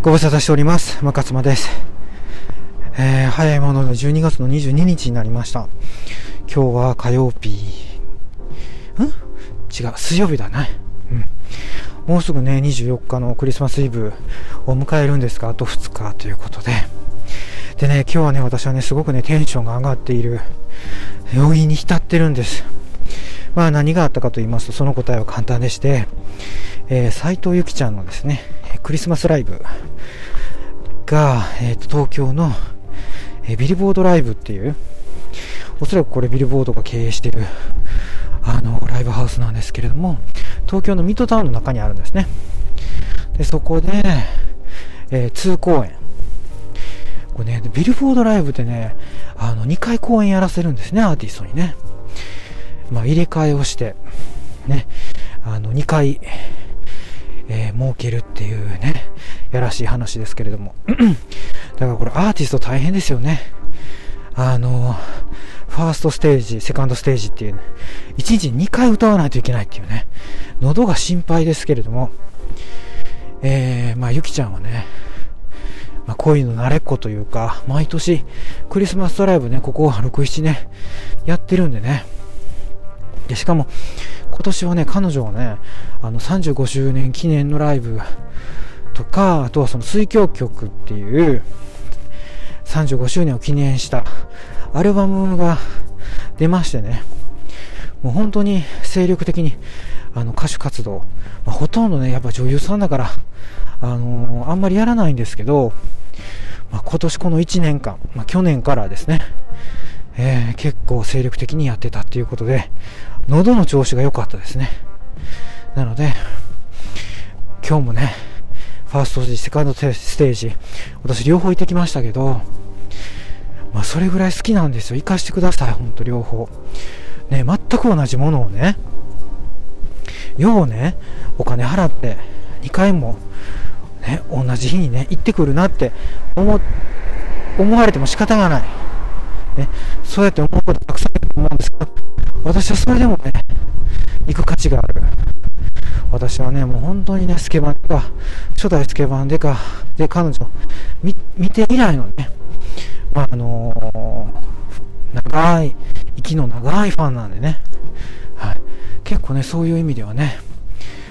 ご無沙汰しております。若妻です。えー、早いもので12月の22日になりました。今日は火曜日。ん？違う、水曜日だね。うん。もうすぐね、24日のクリスマスイブを迎えるんですが、あと2日ということで。でね、今日はね、私はね、すごくね、テンションが上がっている要因に浸ってるんです。まあ何があったかと言いますと、その答えは簡単でして、えー、斉藤由貴ちゃんのですね、クリスマスライブが、えーと、東京の、えー、ビルボードライブっていう、おそらくこれビルボードが経営しているあのライブハウスなんですけれども、東京のミッドタウンの中にあるんですね。でそこで、えー、2公演。これね、ビルボードライブってね、あの2回公演やらせるんですね、アーティストにね。まあ、入れ替えをして、ね、あの2回、えー、儲けるっていうね、やらしい話ですけれども。だからこれアーティスト大変ですよね。あの、ファーストステージ、セカンドステージっていう、ね、1日2回歌わないといけないっていうね、喉が心配ですけれども、えー、まあ、ゆきちゃんはね、まあ、恋の慣れっこというか、毎年、クリスマスドライブね、ここ6、7年やってるんでね、で、しかも、今年はね、彼女はね、あの35周年記念のライブとか、あとはその水郷曲っていう35周年を記念したアルバムが出ましてね、もう本当に精力的にあの歌手活動、まあ、ほとんどね、やっぱ女優さんだから、あのー、あんまりやらないんですけど、まあ、今年この1年間、まあ、去年からですね、えー、結構精力的にやってたっていうことで、喉の調子が良かったですね。なので、今日もね、ファーストステージ、セカンドステージ、私両方行ってきましたけど、まあそれぐらい好きなんですよ。行かしてください、ほんと両方。ね、全く同じものをね、ようね、お金払って2回も、ね、同じ日にね、行ってくるなって思、思われても仕方がない。ね、そうやって思うことたくさんあると思うんですけど、私はそれでもね、行く価値がある。私はね、もう本当にね、スケバンでか、初代スケバンでか、で、彼女、見見て以来のね、まあ、あのー、長い、息の長いファンなんでね、はい。結構ね、そういう意味ではね、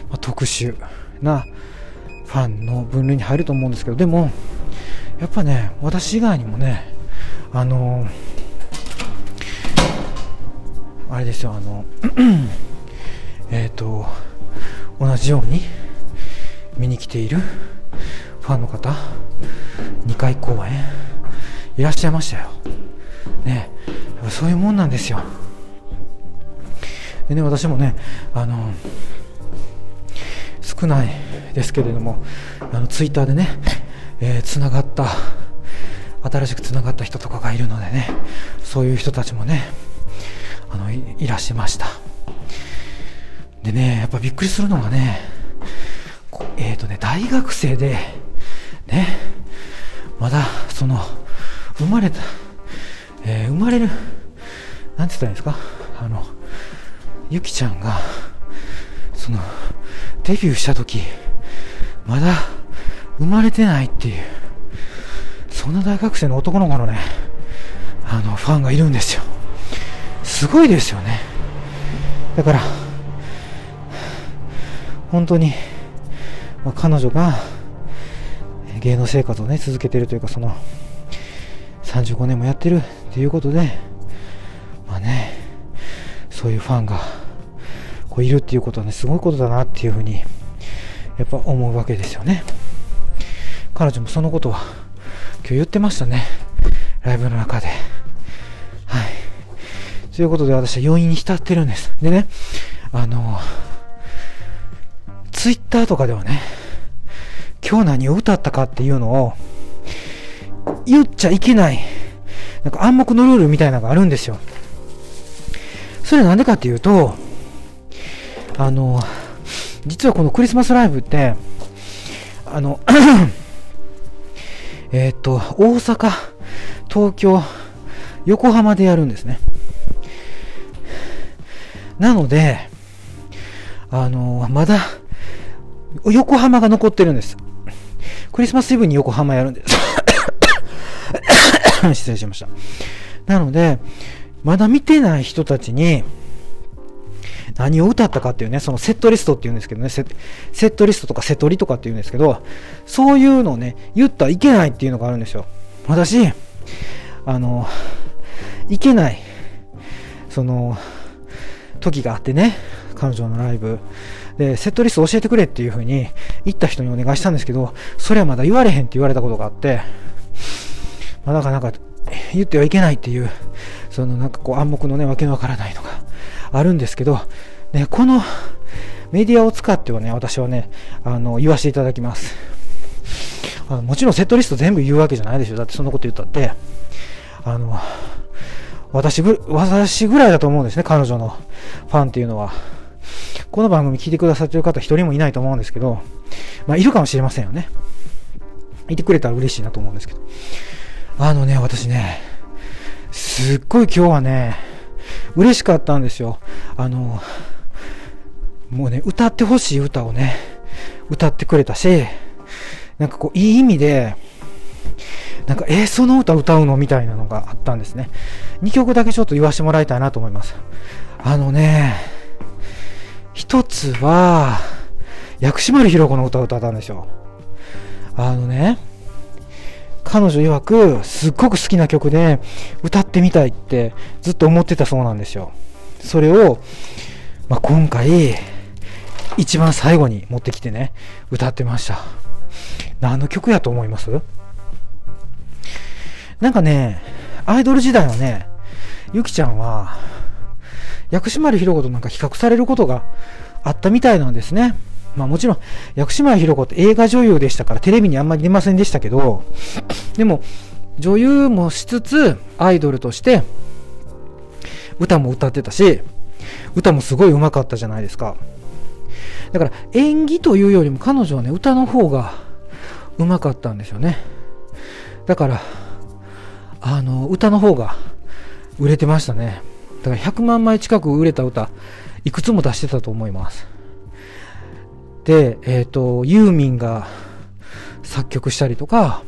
まあ、特殊なファンの分類に入ると思うんですけど、でも、やっぱね、私以外にもね、あのーあれですよあの えっと同じように見に来ているファンの方2回公演いらっしゃいましたよ。ねそういうもんなんですよ。でね私もねあの少ないですけれどもあのツイッターでねえー、つながった新しくつながった人とかがいるのでねそういう人たちもねあのいらしゃいました。でねやっぱびっくりするのがねえっ、ー、とね大学生でねまだその生まれた、えー、生まれるなんて言ったらいいんですか？あのゆきちゃんがそのデビューした時まだ生まれてないっていうそんな大学生の男の子のねあのファンがいるんですよ。すごいですよね。だから本当に、まあ、彼女が芸能生活をね続けてるというかその35年もやってるっていうことでまあねそういうファンがこういるっていうことはねすごいことだなっていうふうにやっぱ思うわけですよね。彼女もそのことは今日言ってましたね。ライブの中で。ということで私は余韻に浸ってるんです。でね、あの、ツイッターとかではね、今日何を歌ったかっていうのを言っちゃいけない、なんか暗黙のルールみたいなのがあるんですよ。それなんでかっていうと、あの、実はこのクリスマスライブって、あの、えっと、大阪、東京、横浜でやるんですね。なので、あのまだ、横浜が残ってるんです。クリスマスイブに横浜やるんです。失礼しました。なので、まだ見てない人たちに、何を歌ったかっていうね、そのセットリストっていうんですけどね、セットリストとかセトリとかっていうんですけど、そういうのをね、言ったらいけないっていうのがあるんですよ。私、あの、いけない、その、時があってね、彼女のライブ。で、セットリスト教えてくれっていう風に言った人にお願いしたんですけど、それはまだ言われへんって言われたことがあって、まあ、なかなか言ってはいけないっていう、そのなんかこう暗黙のね、わけのわからないのがあるんですけど、ね、このメディアを使ってはね、私はね、あの、言わせていただきます。あのもちろんセットリスト全部言うわけじゃないでしょ。だってそんなこと言ったって、あの、私ぐ、私ぐらいだと思うんですね、彼女のファンっていうのは。この番組聞いてくださってる方一人もいないと思うんですけど、まあ、いるかもしれませんよね。いてくれたら嬉しいなと思うんですけど。あのね、私ね、すっごい今日はね、嬉しかったんですよ。あの、もうね、歌ってほしい歌をね、歌ってくれたし、なんかこう、いい意味で、なんか、えー、その歌歌うの？みたいなのがあったんですね。2曲だけちょっと言わせてもらいたいなと思います。あのね、一つは、薬師丸ひろ子の歌を歌ったんですよ。あのね、彼女曰く、すっごく好きな曲で、歌ってみたいってずっと思ってたそうなんですよ。それを、まあ、今回、一番最後に持ってきてね、歌ってました。何の曲やと思います？なんかね、アイドル時代はね、ゆきちゃんは、薬師丸ひろ子となんか比較されることがあったみたいなんですね。まあもちろん、薬師丸ひろ子って映画女優でしたからテレビにあんまり出ませんでしたけど、でも、女優もしつつ、アイドルとして、歌も歌ってたし、歌もすごい上手かったじゃないですか。だから演技というよりも彼女はね、歌の方が上手かったんですよね。だから、あの、歌の方が売れてましたね。だから100万枚近く売れた歌、いくつも出してたと思います。で、えっ、ー、と、ユーミンが作曲したりとか、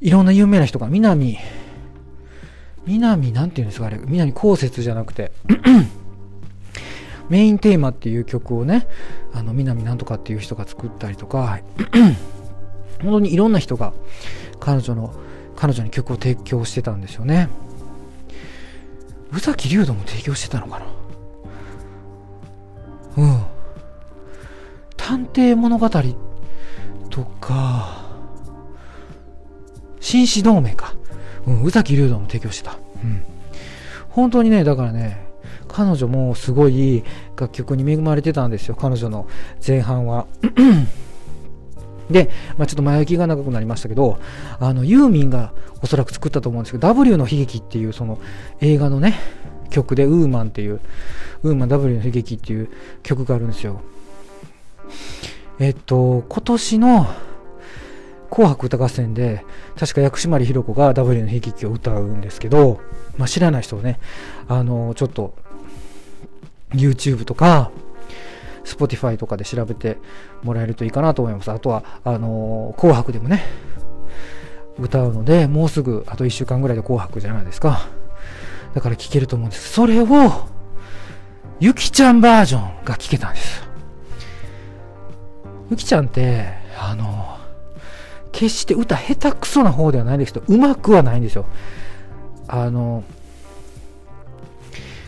いろんな有名な人が、南、南、なんていうんですか、あれ、南こうせつじゃなくて、メインテーマっていう曲をね、あの、南なんとかっていう人が作ったりとか、本当にいろんな人が彼女の、彼女に曲を提供してたんですよね。宇崎竜斗も提供してたのかな？うん。探偵物語とか、紳士同盟か。うん、宇崎竜斗も提供してた。うん。本当にね、だからね、彼女もすごい楽曲に恵まれてたんですよ、彼女の前半は。で、まあ、ちょっと前置きが長くなりましたけど、あの、ユーミンがおそらく作ったと思うんですけど、W の悲劇っていうその映画のね、曲で、ウーマンっていう、ウーマン W の悲劇っていう曲があるんですよ。えっと、今年の紅白歌合戦で、確か薬師丸ひろ子が W の悲劇を歌うんですけど、まあ、知らない人をね、あの、ちょっと、YouTube とか、Spotify とかで調べてもらえるといいかなと思います。あとは、あの、紅白でもね、歌うので、もうすぐ、あと1週間ぐらいで紅白じゃないですか。だから聴けると思うんです。それを、ゆきちゃんバージョンが聴けたんです。ゆきちゃんって、あの、決して歌下手くそな方ではないですけど、うまくはないんですよ。あの、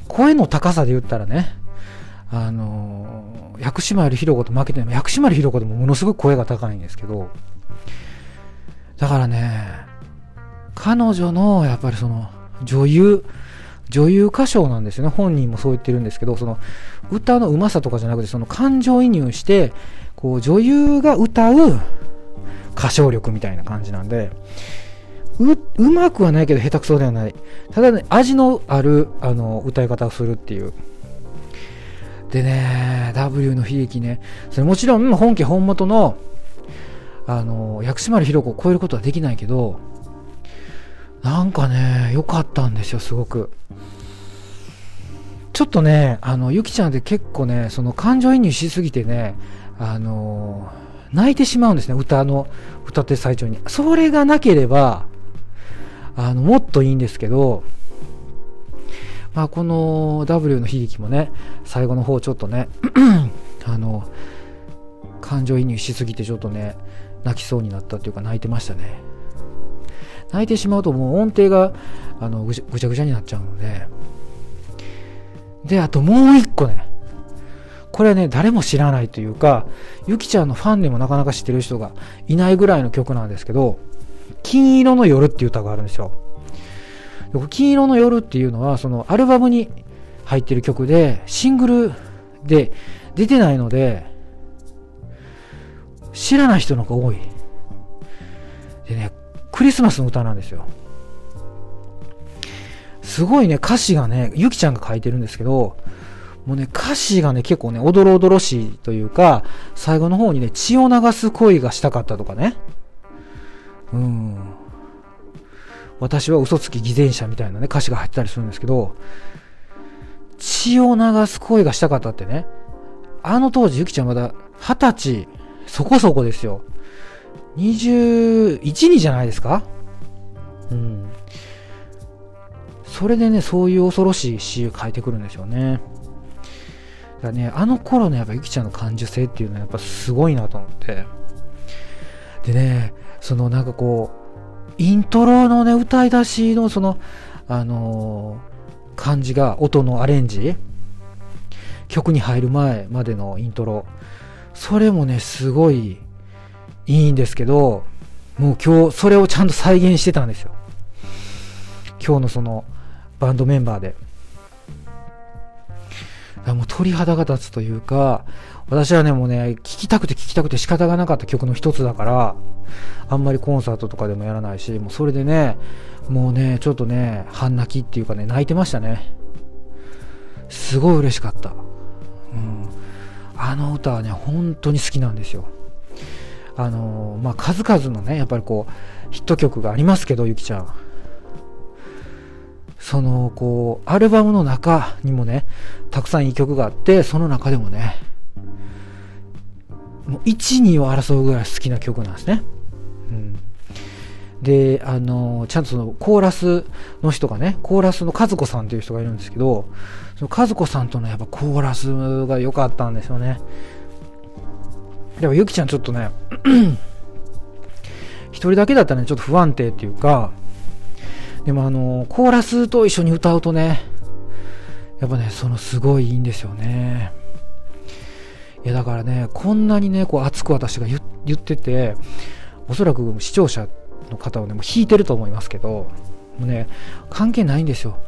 声の高さで言ったらね、あの、薬師丸ひろ子と負けてない。薬師丸ひろ子でもものすごく声が高いんですけど、だからね、彼女の、やっぱりその、女優、女優歌唱なんですよね。本人もそう言ってるんですけど、その、歌の上手さとかじゃなくて、その感情移入して、こう、女優が歌う歌唱力みたいな感じなんで、う、うまくはないけど下手くそではない。ただね、味のある、あの、歌い方をするっていう。でね、W の悲劇ね、それもちろん本家本元の、あの、薬師丸ひろ子を超えることはできないけど、なんかね、良かったんですよ、すごく。ちょっとね、あの、ゆきちゃんって結構ね、その感情移入しすぎてね、あの泣いてしまうんですね、歌の、歌って最中に。それがなければ、あの、もっといいんですけど、まあ、この W の悲劇もね、最後の方ちょっとね、あの、感情移入しすぎてちょっとね、泣きそうになったっていうか泣いてましたね。泣いてしまうともう音程があのぐちゃぐちゃぐちゃになっちゃうので。で、あともう一個ね。これね、誰も知らないというか、ゆきちゃんのファンでもなかなか知ってる人がいないぐらいの曲なんですけど、金色の夜っていう歌があるんですよ。金色の夜っていうのは、そのアルバムに入ってる曲で、シングルで出てないので、知らない人の方が多い。でね、クリスマスの歌なんですよ。すごいね、歌詞がね、ゆきちゃんが書いてるんですけど、もうね、歌詞がね、結構ね、おどろおどろしいというか、最後の方にね、血を流す恋がしたかったとかね。うん。私は嘘つき偽善者みたいなね、歌詞が入ってたりするんですけど、血を流す恋がしたかったってね、あの当時、ゆきちゃんまだ二十歳そこそこですよ。21、2じゃないですか？うん。それでね、そういう恐ろしい詩を書いてくるんですよね。だね、あの頃のやっぱゆきちゃんの感受性っていうのはやっぱすごいなと思って。でね、そのなんかこう、イントロのね、歌い出しのその、あのー、感じが、音のアレンジ曲に入る前までのイントロ。それもね、すごいいいんですけど、もう今日、それをちゃんと再現してたんですよ。今日のその、バンドメンバーで。もう鳥肌が立つというか、私はね、もうね、聴きたくて聴きたくて仕方がなかった曲の一つだから、あんまりコンサートとかでもやらないし、もうそれでね、もうね、ちょっとね、半泣きっていうかね、泣いてましたね。すごい嬉しかった。うん。あの歌はね、本当に好きなんですよ。あのー、まあ、数々のね、やっぱりこう、ヒット曲がありますけど、ゆきちゃん。その、こう、アルバムの中にもね、たくさんいい曲があって、その中でもね、もう1、2を争うぐらい好きな曲なんですね。うん。で、あの、ちゃんとそのコーラスの人がね、コーラスの和子さんっていう人がいるんですけど、その和子さんとのやっぱコーラスが良かったんですよね。でもゆきちゃんちょっとね、一人だけだったらね、ちょっと不安定っていうか、でもあの、コーラスと一緒に歌うとね、やっぱね、そのすごいいいんですよね。いやだからね、こんなにね、こう熱く私が言ってて、おそらく視聴者の方をね、もう引いてると思いますけど、もうね、関係ないんですよ。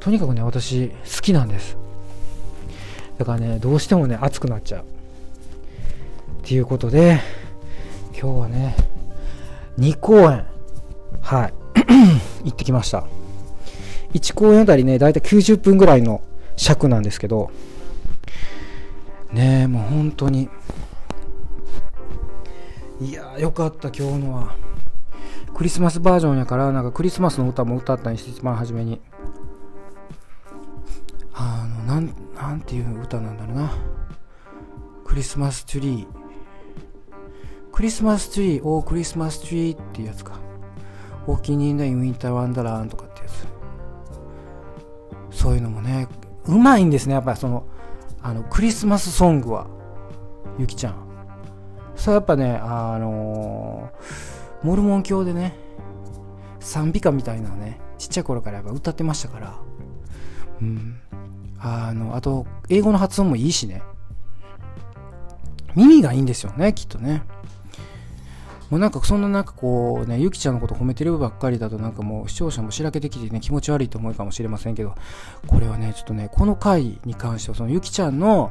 とにかくね、私、好きなんです。だからね、どうしてもね、熱くなっちゃう。っていうことで、今日はね、2公演、はい、行ってきました。1公演あたりね、だいたい90分ぐらいの尺なんですけど、ねえ、もう本当に、いやー、よかった、今日のは。クリスマスバージョンやから、なんかクリスマスの歌も歌ったりして、一番初めに。あの、なん、なんていう歌なんだろうな。クリスマスツリー。クリスマスツリー、おークリスマスツリーっていうやつか。お気に入りのウィンターワンダーランとかってやつ。そういうのもね、うまいんですね、やっぱりその、あの、クリスマスソングは。ゆきちゃん。それやっぱね、あのーモルモン教でね、賛美歌みたいなね、ちっちゃい頃からやっぱ歌ってましたから、うん。あの、あと、英語の発音もいいしね。耳がいいんですよね、きっとね。もうなんかそんななんかこうね、ゆきちゃんのこと褒めてるばっかりだとなんかもう視聴者もしらけてきてね、気持ち悪いと思うかもしれませんけど、これはね、ちょっとね、この回に関してはそのゆきちゃんの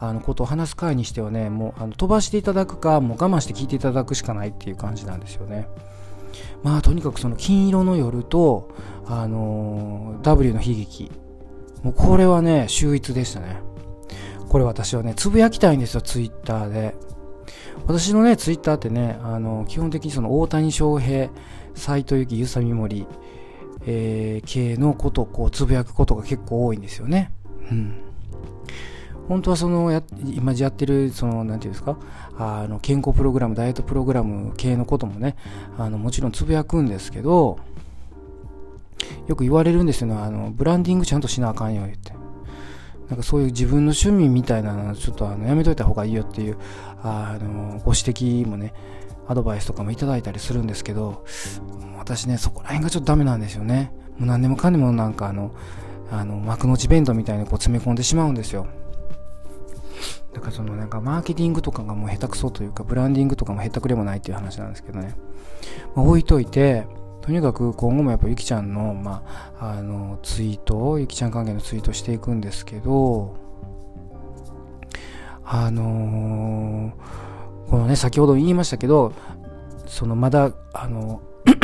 あのことを話す回にしてはね、もうあの飛ばしていただくか、もう我慢して聞いていただくしかないっていう感じなんですよね。まあとにかくその金色の夜と、あのー、W の悲劇。もうこれはね、秀逸でしたね。これ私はね、つぶやきたいんですよ、ツイッターで。私のね、ツイッターってね、あの、基本的にその大谷翔平、斎藤由貴、ゆさみもり、えー、系のことをこうつぶやくことが結構多いんですよね。うん。本当はそのや、今やってる、その、なんていうんですか、あの、健康プログラム、ダイエットプログラム系のこともね、あの、もちろんつぶやくんですけど、よく言われるんですよね、あの、ブランディングちゃんとしなあかんよ、言って。なんかそういう自分の趣味みたいなのちょっとあのやめといた方がいいよっていう、あの、ご指摘もね、アドバイスとかもいただいたりするんですけど、私ね、そこら辺がちょっとダメなんですよね。もう何でもかんでもなんかあの、あの、幕の内弁当みたいにこう詰め込んでしまうんですよ。だからそのなんかマーケティングとかがもう下手くそというか、ブランディングとかも下手くれもないっていう話なんですけどね。まあ、置いといて、とにかく今後もやっぱゆきちゃんの、まあ、あの、ツイート、ゆきちゃん関係のツイートしていくんですけど、あのー、このね、先ほど言いましたけど、そのまだ、あの、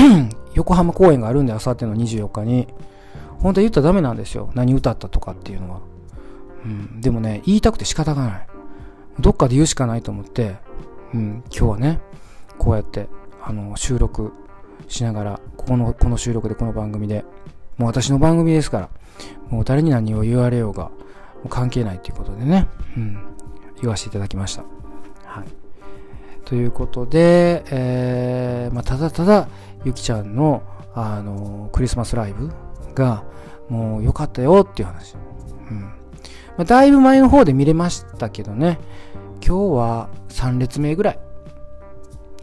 横浜公演があるんで、あさっての24日に、本当は言ったらダメなんですよ。何歌ったとかっていうのは。うん、でもね、言いたくて仕方がない。どっかで言うしかないと思って、うん、今日はね、こうやって、あの、収録しながら、ここの、この収録でこの番組で、もう私の番組ですから、もう誰に何を言われようが、う関係ないということでね、うん、言わせていただきました。はい。ということで、えー、まあ、ただただ、ゆきちゃんの、あの、クリスマスライブが、もう良かったよっていう話。うん。まあ、だいぶ前の方で見れましたけどね、今日は3列目ぐらい。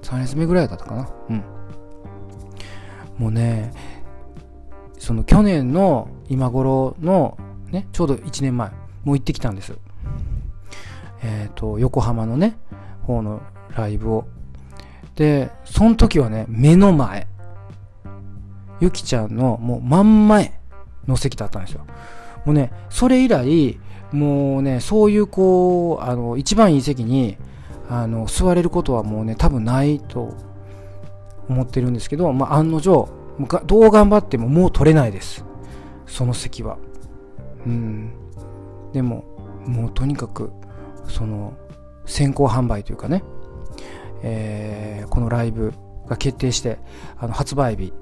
3列目ぐらいだったかな。うん。もうね、その去年の今頃のね、ちょうど1年前、もう行ってきたんです。えっ、ー、と、横浜のね、方のライブを。で、その時はね、目の前。ゆきちゃんのもう真ん前の席だったんですよ。もうね、それ以来、もうね、そういうこう、あの、一番いい席に、あの、座れることはもうね、多分ないと思ってるんですけど、まあ、案の定、どう頑張ってももう取れないです。その席は。うん。でも、もうとにかく、その、先行販売というかね、えー、このライブが決定して、あの、発売日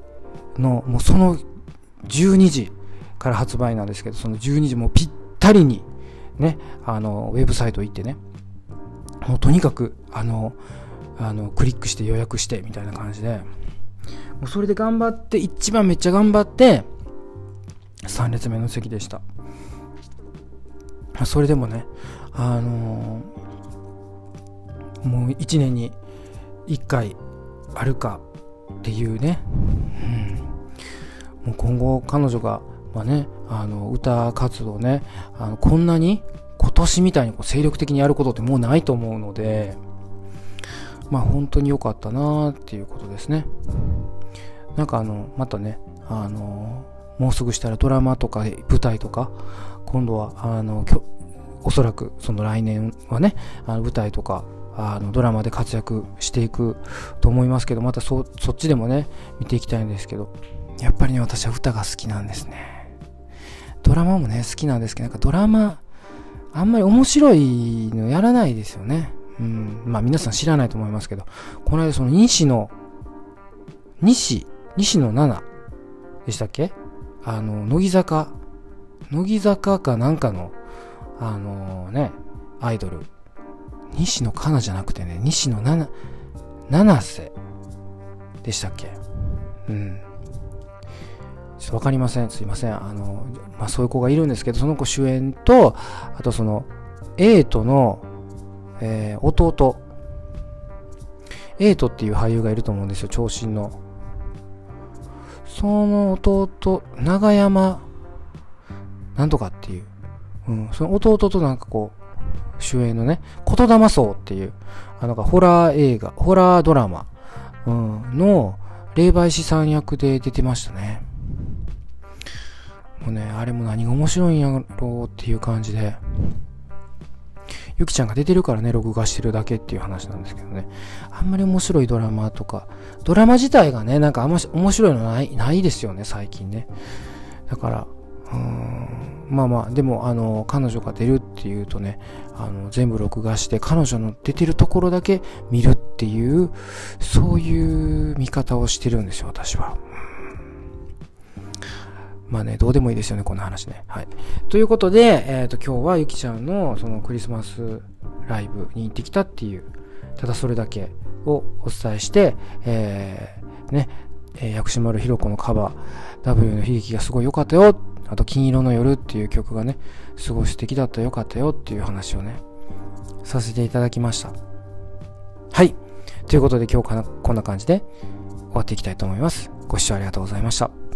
の、もうその12時から発売なんですけど、その12時もぴったりに、ね、あの、ウェブサイト行ってね、もうとにかく、あの、あの、クリックして予約してみたいな感じで、もうそれで頑張って、一番めっちゃ頑張って、3列目の席でした。それでもね、あのー、もう1年に1回あるかっていうね、うん、もう今後彼女が、まあね、あの歌活動ねあのこんなに今年みたいにこう精力的にやることってもうないと思うのでまあ本当に良かったなっていうことですね。なんかあのまたねあのもうすぐしたらドラマとか舞台とか今度はあのおそらくその来年はねあの舞台とかあのドラマで活躍していくと思いますけどまたそそっちでもね見ていきたいんですけどやっぱりね私は歌が好きなんですね。ドラマもね好きなんですけどなんかドラマあんまり面白いのやらないですよね。うん。まあ皆さん知らないと思いますけどこの間その西野西西野七でしたっけ？あの乃木坂乃木坂かなんかのあのー、ねアイドル。西野カナじゃなくてね、西野七、七瀬。でしたっけ？うん。ちょっとわかりません。すいません。あの、まあ、そういう子がいるんですけど、その子主演と、あとその、エイトの、えー、弟。エイトっていう俳優がいると思うんですよ、長身の。その弟、長山、なんとかっていう。うん、その弟となんかこう、主演のね、言霊荘っていう、あのホラー映画、ホラードラマ、うん、の霊媒師さん役で出てましたね。ね、あれも何が面白いんやろうっていう感じで、ゆきちゃんが出てるからね、録画してるだけっていう話なんですけどね。あんまり面白いドラマとか、ドラマ自体がね、なんかあんま面白いのない、ないですよね、最近ね。だから、うん、まあまあ、でも、あの、彼女が出るっていうとね、あの、全部録画して、彼女の出てるところだけ見るっていう、そういう見方をしてるんですよ、私は。まあね、どうでもいいですよね、こんな話ね。はい。ということで、えっ、ー、と、今日はゆきちゃんのそのクリスマスライブに行ってきたっていう、ただそれだけをお伝えして、えー、ね、えー、薬師丸ひろ子のカバー、W の悲劇がすごい良かったよ。あと、金色の夜っていう曲がね、すごい素敵だったよかったよっていう話をね、させていただきました。はい。ということで今日かな、こんな感じで終わっていきたいと思います。ご視聴ありがとうございました。